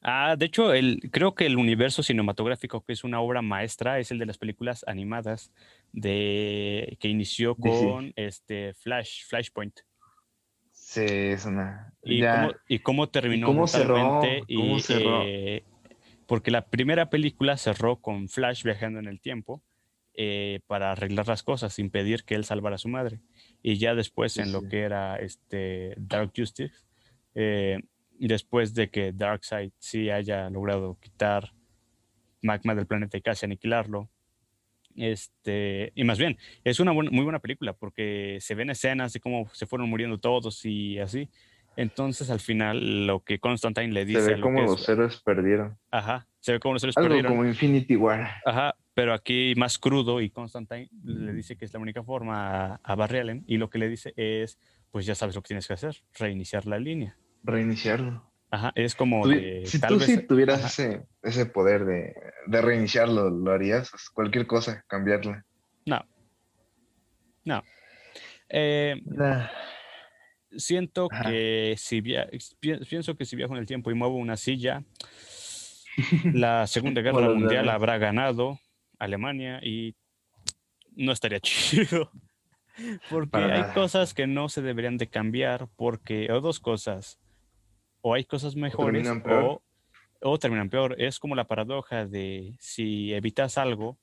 Ah, de hecho, el, creo que el universo cinematográfico, que es una obra maestra, es el de las películas animadas de que inició con este Flash, Flashpoint. Sí, es una. ¿Y, cómo, y cómo terminó? ¿Cómo cerró? ¿Cómo cerró? Eh, Porque la primera película cerró con Flash viajando en el tiempo eh, para arreglar las cosas, impedir que él salvara a su madre. Y ya después en lo que era este Dark Justice, eh, después de que Darkseid sí haya logrado quitar magma del planeta y casi aniquilarlo, este, y más bien, es una muy buena película porque se ven escenas de cómo se fueron muriendo todos y así. Entonces, al final, lo que Constantine le dice. Se ve como los héroes perdieron. Ajá, se ve como los héroes Algo perdieron. como Infinity War. Ajá, pero aquí más crudo y Constantine le dice que es la única forma a, a Barry Allen y lo que le dice es: Pues ya sabes lo que tienes que hacer, reiniciar la línea. Reiniciarlo. Ajá, es como. De, si tal tú vez- sí tuvieras ajá. ese, ese poder de, de reiniciarlo, ¿lo harías? Cualquier cosa, cambiarla. No. No. Eh, siento Ajá. que si via- pi- pienso que si viajo en el tiempo y muevo una silla, la Segunda [laughs] Guerra Mundial habrá ganado Alemania y no estaría [laughs] chido. Porque Para hay cosas que no se deberían de cambiar porque, o dos cosas, o hay cosas mejores terminan peor. o, o terminan peor. Es como la paradoja de si evitas algo,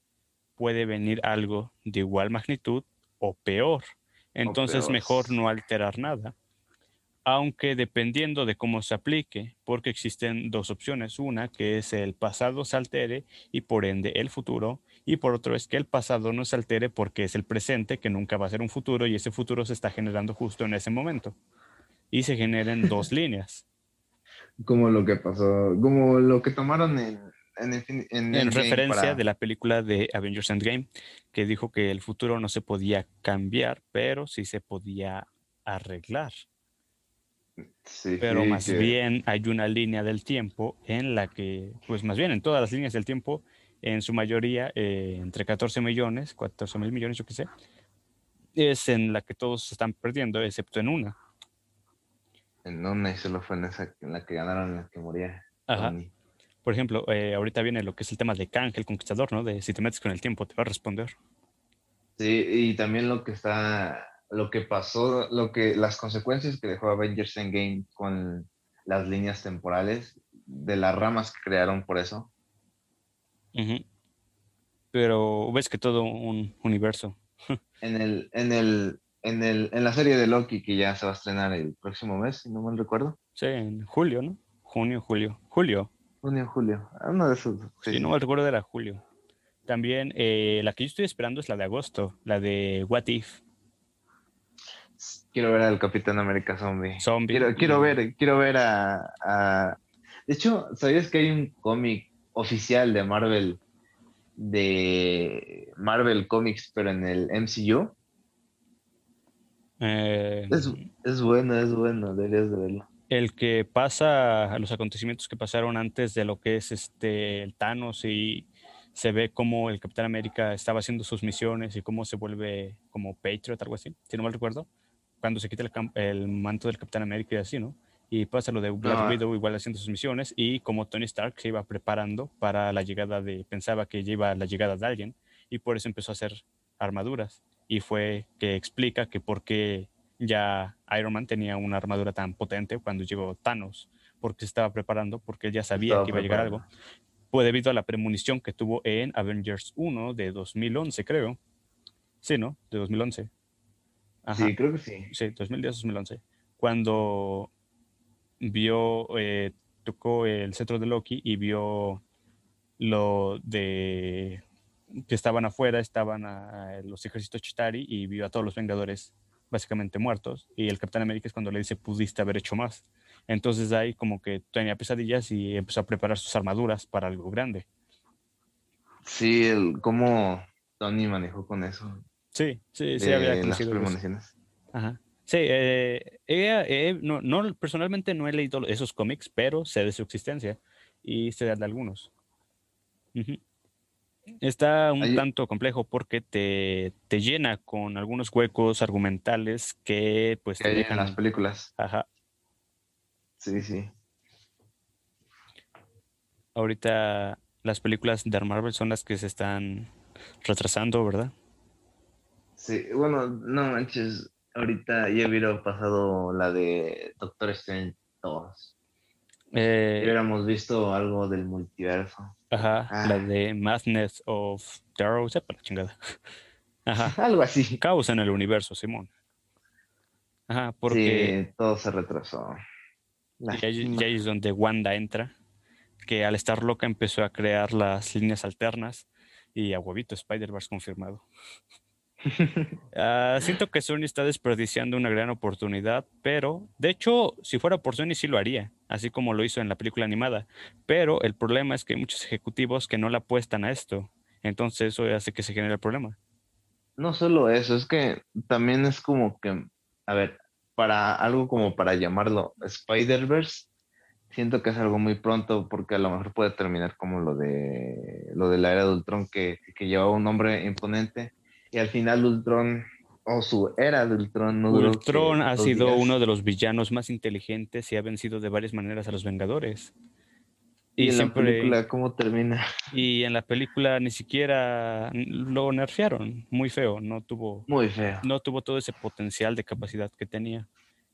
puede venir algo de igual magnitud o peor. Entonces peor. mejor no alterar nada. Aunque dependiendo de cómo se aplique, porque existen dos opciones. Una que es el pasado se altere y por ende el futuro. Y por otro es que el pasado no se altere porque es el presente que nunca va a ser un futuro y ese futuro se está generando justo en ese momento. Y se generan [laughs] dos líneas. Como lo que pasó, como lo que tomaron en, en, Infin- en en Endgame referencia para- de la película de Avengers Endgame, que dijo que el futuro no se podía cambiar, pero sí se podía arreglar. Sí, Pero sí, más que- bien hay una línea del tiempo en la que, pues más bien en todas las líneas del tiempo, en su mayoría, eh, entre 14 millones, 14 mil millones, yo qué sé, es en la que todos se están perdiendo, excepto en una. En una y solo fue en esa en la que ganaron, en la que moría. Ajá. Tony. Por ejemplo, eh, ahorita viene lo que es el tema de Kang, el conquistador, ¿no? De si te metes con el tiempo, te va a responder. Sí, y también lo que está, lo que pasó, lo que, las consecuencias que dejó Avengers Endgame con las líneas temporales, de las ramas que crearon por eso. Ujú. Pero ves que todo un universo. En el, en el, en el, en la serie de Loki que ya se va a estrenar el próximo mes, si no mal recuerdo. Sí, en julio, ¿no? Junio, julio. Julio. Junio, julio. Uno de esos. Sí, sí. no me recuerdo era julio. También eh, la que yo estoy esperando es la de agosto, la de What If. Quiero ver al Capitán América Zombie. Zombie. Quiero, quiero ver, quiero ver a, a- De hecho, ¿sabías que hay un cómic oficial de Marvel de Marvel Comics, pero en el MCU? Eh, Es, es bueno, es bueno, deberías de verlo. el que pasa a los acontecimientos que pasaron antes de lo que es este el Thanos y se ve cómo el Capitán América estaba haciendo sus misiones y cómo se vuelve como Patriot, algo así, si no mal recuerdo, cuando se quita el, manto del Capitán América y así, ¿no? Y pasa lo de Black. Widow igual haciendo sus misiones y como Tony Stark se iba preparando para la llegada de, pensaba que iba la llegada de alguien y por eso empezó a hacer armaduras y fue que explica que por qué ya Iron Man tenía una armadura tan potente cuando llegó Thanos, porque se estaba preparando, porque él ya sabía Estaba que iba a llegar algo. Fue debido a la premonición que tuvo en Avengers 1 de 2011, creo. Sí, ¿no? De 2011. Ajá. Sí, creo que sí. Sí, 2010-2011. Cuando vio, eh, tocó el cetro de Loki y vio lo de que estaban afuera, estaban a- los ejércitos Chitari y vio a todos los Vengadores básicamente muertos. Y el Capitán América es cuando le dice, pudiste haber hecho más. Entonces ahí como que tenía pesadillas y empezó a preparar sus armaduras para algo grande. Sí, el, cómo Tony manejó con eso. Sí, sí, sí de había las premoniciones. Ajá. Sí, eh, he- no, no, personalmente no he leído esos cómics, pero sé de su existencia y sé de algunos. Ujú. Está un tanto complejo porque te, te llena con algunos huecos argumentales que pues Que te hay en dejan... las películas. Ajá. Sí, sí. Ahorita las películas de Marvel son las que se están retrasando, ¿verdad? Sí, bueno, no manches. Ahorita ya hubiera pasado la de Doctor Strange 2. Eh, Hubiéramos visto algo del multiverso. ajá, Ah. la de Madness of Darrow, sepa la chingada. [laughs] Ajá, [laughs] Algo así. caos en el universo, Simón. Ajá, porque Sí, todo se retrasó. y ahí, y Lástima. ahí es donde Wanda entra, que al estar loca empezó a crear las líneas alternas y a huevito Spider-Verse confirmado. [laughs] Ah, siento que Sony está desperdiciando una gran oportunidad, pero de hecho, si fuera por Sony sí lo haría, así como lo hizo en la película animada. Pero el problema es que hay muchos ejecutivos que no le apuestan a esto. Entonces eso hace que se genere el problema. No solo eso, es que también es como que, a ver, para algo como para llamarlo Spider-Verse, siento que es algo muy pronto porque a lo mejor puede terminar como lo de lo de la era de Ultron que, que llevaba un nombre imponente y al final Ultron o su era de Ultron no Ultron ha sido días. uno de los villanos más inteligentes y ha vencido de varias maneras a los Vengadores. y, Y, en siempre, la película cómo termina. [laughs] y en la película ni siquiera lo nerfearon, muy feo, no tuvo, Muy feo. no tuvo todo ese potencial de capacidad que tenía.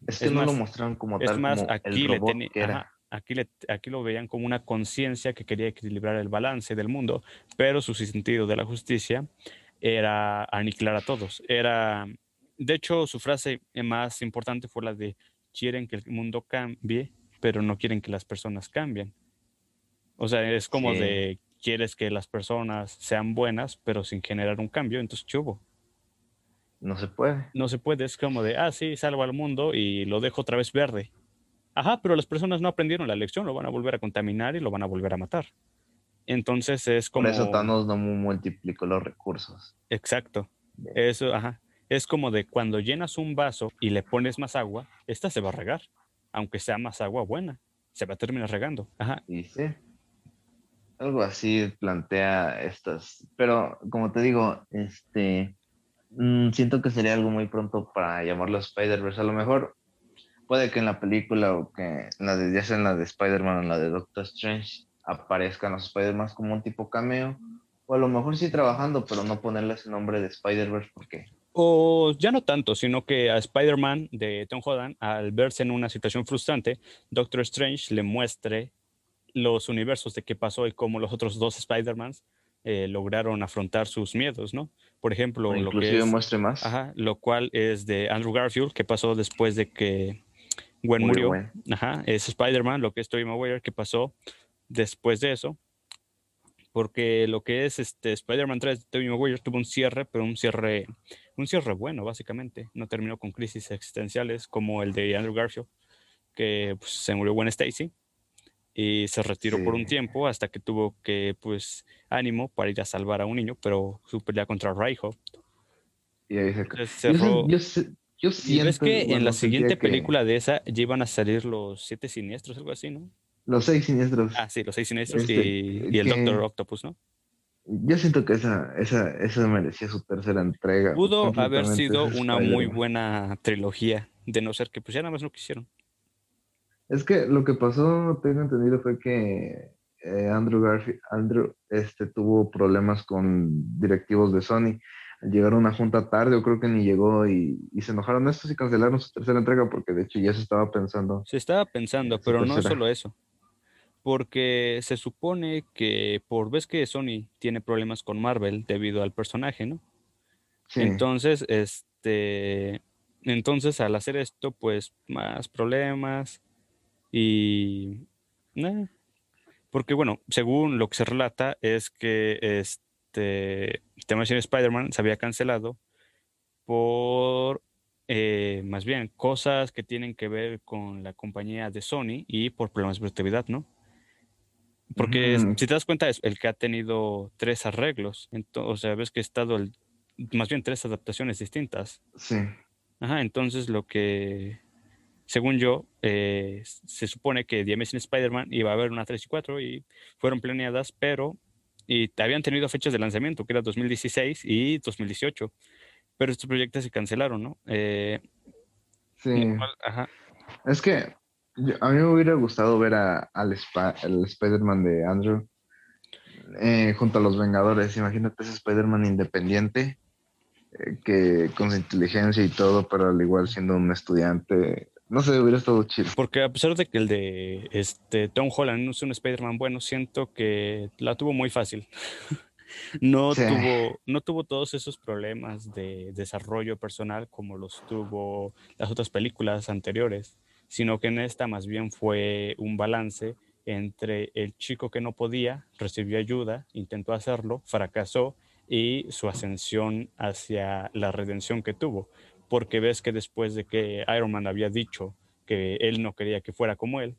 es que es no más- lo mostraron como Es tal más, como aquí el le robot tenía, que era. ajá, aquí, le, aquí lo veían como una conciencia que quería equilibrar el balance del mundo, pero su sentido de la justicia era aniquilar a todos. Era, de hecho, su frase más importante fue la de quieren que el mundo cambie, pero no quieren que las personas cambien. O sea, es como Sí. de quieres que las personas sean buenas, pero sin generar un cambio, entonces chubo. No se puede. No se puede, es como de, ah, sí, salvo al mundo y lo dejo otra vez verde. Ajá, pero las personas no aprendieron la lección, lo van a volver a contaminar y lo van a volver a matar. Entonces es como... Por eso Thanos no mu- multiplicó los recursos. Exacto. Eso, ajá. Es como de cuando llenas un vaso y le pones más agua, esta se va a regar. Aunque sea más agua buena, se va a terminar regando. Ajá. Y sí, algo así plantea estas. Pero como te digo, este, mm, siento que sería algo muy pronto para llamarlo Spider-Verse. A lo mejor puede que en la película o que en la de, ya sea en la de Spider-Man o en la de Doctor Strange aparezcan los Spider-Man como un tipo cameo. O a lo mejor sí trabajando, pero no ponerle ese nombre de Spider-Verse porque O ya no tanto, sino que a Spider-Man de Tom Holland, al verse en una situación frustrante, Doctor Strange le muestre los universos de qué pasó y cómo los otros dos Spider-Mans eh, lograron afrontar sus miedos, ¿no? Por ejemplo, o lo que es, muestre más. ajá, lo cual es de Andrew Garfield, que pasó después de que Gwen Murió. Ajá, es Spider-Man, lo que es Tobey Maguire, que pasó después de eso. Porque lo que es este Spider-Man 3 de Tobey Maguire tuvo un cierre, pero un cierre, un cierre bueno, básicamente. No terminó con crisis existenciales como el de Andrew Garfield, que pues, se murió Gwen Stacy y se retiró por un Sí. tiempo hasta que tuvo que, pues, ánimo para ir a salvar a un niño, pero su pelea contra Raiho. Y ahí se... Yo, cerró- yo, yo y siento, ves que bueno, en la siguiente que película de esa ya iban a salir los siete siniestros, algo así, ¿no? Los seis siniestros. Ah, sí, los seis siniestros Este, y, y el Doctor Octopus, ¿no? Yo siento que esa, esa, esa merecía su tercera entrega. Pudo haber sido una muy buena trilogía, de no ser que pues ya nada más no quisieron. Es que lo que pasó, tengo entendido, fue que eh, Andrew Garfield, Andrew, este, tuvo problemas con directivos de Sony. Llegaron a una junta tarde, o creo que ni llegó, y, y se enojaron estos y cancelaron su tercera entrega porque de hecho ya se estaba pensando. Se estaba pensando, pero no solo eso. Porque se supone que por vez que Sony tiene problemas con Marvel debido al personaje, ¿no? Sí, Entonces, este, entonces al hacer esto, pues más problemas y, nah, porque bueno, según lo que se relata es que este, tema de Spider-Man se había cancelado por, eh, más bien, cosas que tienen que ver con la compañía de Sony y por problemas de productividad, ¿no? Porque si te das cuenta, es el que ha tenido tres arreglos, o sea, ves que ha estado el más bien tres adaptaciones distintas. sí. Ajá, entonces lo que, según yo, eh, se supone que The Amazing Spider-Man iba a haber una 3 y 4 y fueron planeadas, pero y habían tenido fechas de lanzamiento, que era 2016 y 2018, pero estos proyectos se cancelaron, ¿no? Eh, Sí. cual- ajá, Es que yo- a mí me hubiera gustado ver a, al Spider-Man de Andrew eh, junto a los Vengadores. Imagínate ese Spider-Man independiente, eh, que con su inteligencia y todo, pero al igual siendo un estudiante, no sé, hubiera estado chido. Porque a pesar de que el de este, Tom Holland no es un Spider-Man bueno, siento que la tuvo muy fácil. [laughs] no, tuvo, no tuvo todos esos problemas de desarrollo personal como los tuvo las otras películas anteriores, sino que en esta más bien fue un balance entre el chico que no podía, recibió ayuda, intentó hacerlo, fracasó y su ascensión hacia la redención que tuvo. Porque ves que después de que Iron Man había dicho que él no quería que fuera como él,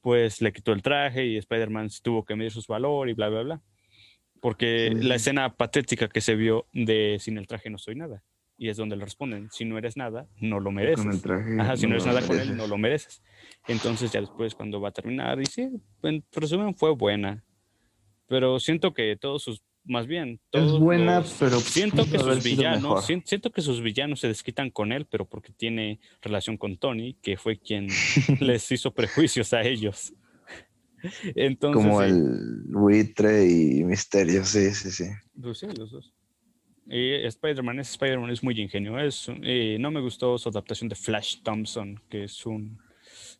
pues le quitó el traje y Spider-Man tuvo que medir sus valores y bla, bla, bla. Porque la escena patética que se vio de sin el traje no soy nada. Y es donde le responden, si no eres nada, no lo mereces. Ajá, si no, eres nada con él, no lo mereces. Entonces ya después cuando va a terminar, y sí, en resumen fue buena. Pero siento que todos sus, más bien, todos es buena, pero siento que sus villanos, siento, que sus villanos se desquitan con él, pero porque tiene relación con Tony, que fue quien [laughs] les hizo prejuicios a ellos. [laughs] Entonces, Como el buitre y Misterio, sí, sí, sí. Pues sí, los dos. Y Spider-Man es Spider-Man, es muy ingenioso. Y no me gustó su adaptación de Flash Thompson, que es un,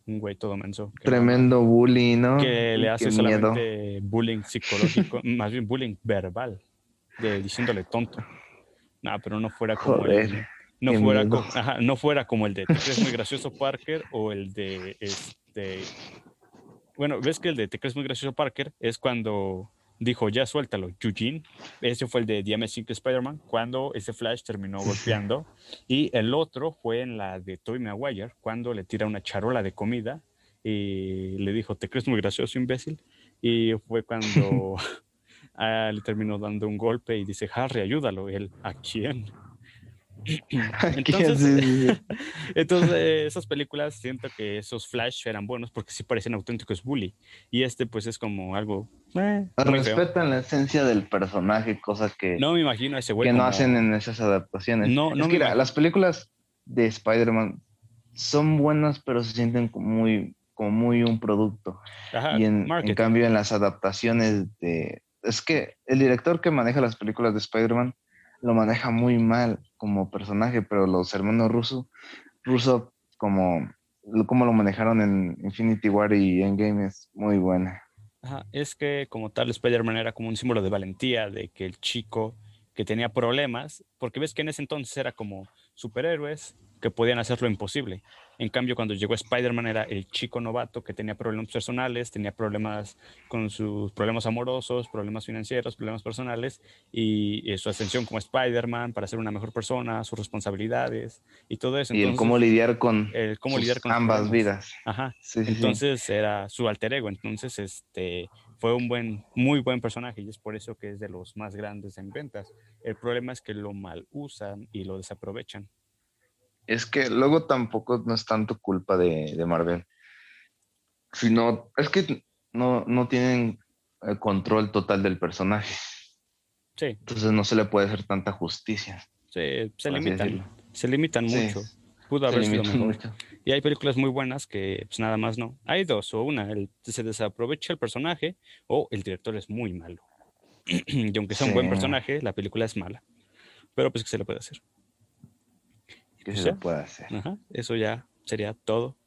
un güey todo menso. Tremendo bullying, ¿no? Que le hace solamente bullying psicológico, [laughs] más bien bullying verbal, de, diciéndole tonto. No, pero no fuera como el, no fuera, como, no fuera como el de Te crees muy gracioso Parker o el de este bueno, ves que el de Te crees muy gracioso Parker es cuando dijo, ya suéltalo, Eugene. Ese fue el de Amazing Spider-Man, cuando ese Flash terminó golpeando. Y el otro fue en la de Tobey Maguire, cuando le tira una charola de comida y le dijo, ¿te crees muy gracioso, imbécil? Y fue cuando [laughs] [laughs] le terminó dando un golpe y dice, Harry, ayúdalo. él, ¿a quién? [laughs] entonces, [laughs] entonces, esas películas siento que esos Flash eran buenos porque sí parecen auténticos bully. Y este, pues, es como algo. Eh, Respetan la esencia del personaje, cosa que. No me imagino ese güey. Que no hacen en esas adaptaciones. No, no. Es las películas de Spider-Man son buenas, pero se sienten como muy, como muy un producto. y en, en cambio, en las adaptaciones de. Es que el director que maneja las películas de Spider-Man lo maneja muy mal como personaje, pero los hermanos Russo, Russo como, como lo manejaron en Infinity War y Endgame es muy buena. Ajá, es que como tal Spider-Man era como un símbolo de valentía, de que el chico que tenía problemas, porque ves que en ese entonces era como superhéroes que podían hacer lo imposible. En cambio, cuando llegó Spider-Man era el chico novato que tenía problemas personales, tenía problemas con sus problemas amorosos, problemas financieros, problemas personales, y, su ascensión como Spider-Man para ser una mejor persona, sus responsabilidades y todo eso. y el cómo lidiar con, cómo lidiar con ambas vidas. Ajá. entonces era su alter ego. Entonces, este fue un buen, muy buen personaje y es por eso que es de los más grandes en ventas. El problema es que lo mal usan y lo desaprovechan. Es que luego tampoco no es tanto culpa de, Marvel, sino es que no, no tienen el control total del personaje. Sí. Entonces no se le puede hacer tanta justicia. Sí, se limitan. Se limitan mucho. Pudo haber sido Mucho. Y hay películas muy buenas que pues nada más no. Hay dos, o una, el, se desaprovecha el personaje o el director es muy malo. [clears throat] y aunque sea un buen personaje, la película es mala. Pero pues, ¿qué se le puede hacer? ¿Qué se le puede hacer? Ajá, eso ya sería todo.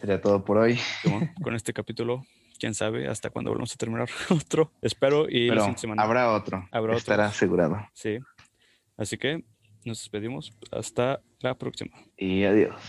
Sería todo por hoy. [laughs] con este capítulo, quién sabe hasta cuándo volvemos a terminar [laughs] otro. Espero y la semana. Habrá otro. Habrá otro. Estará asegurado. Sí. Así que nos despedimos. Hasta la próxima. Y adiós.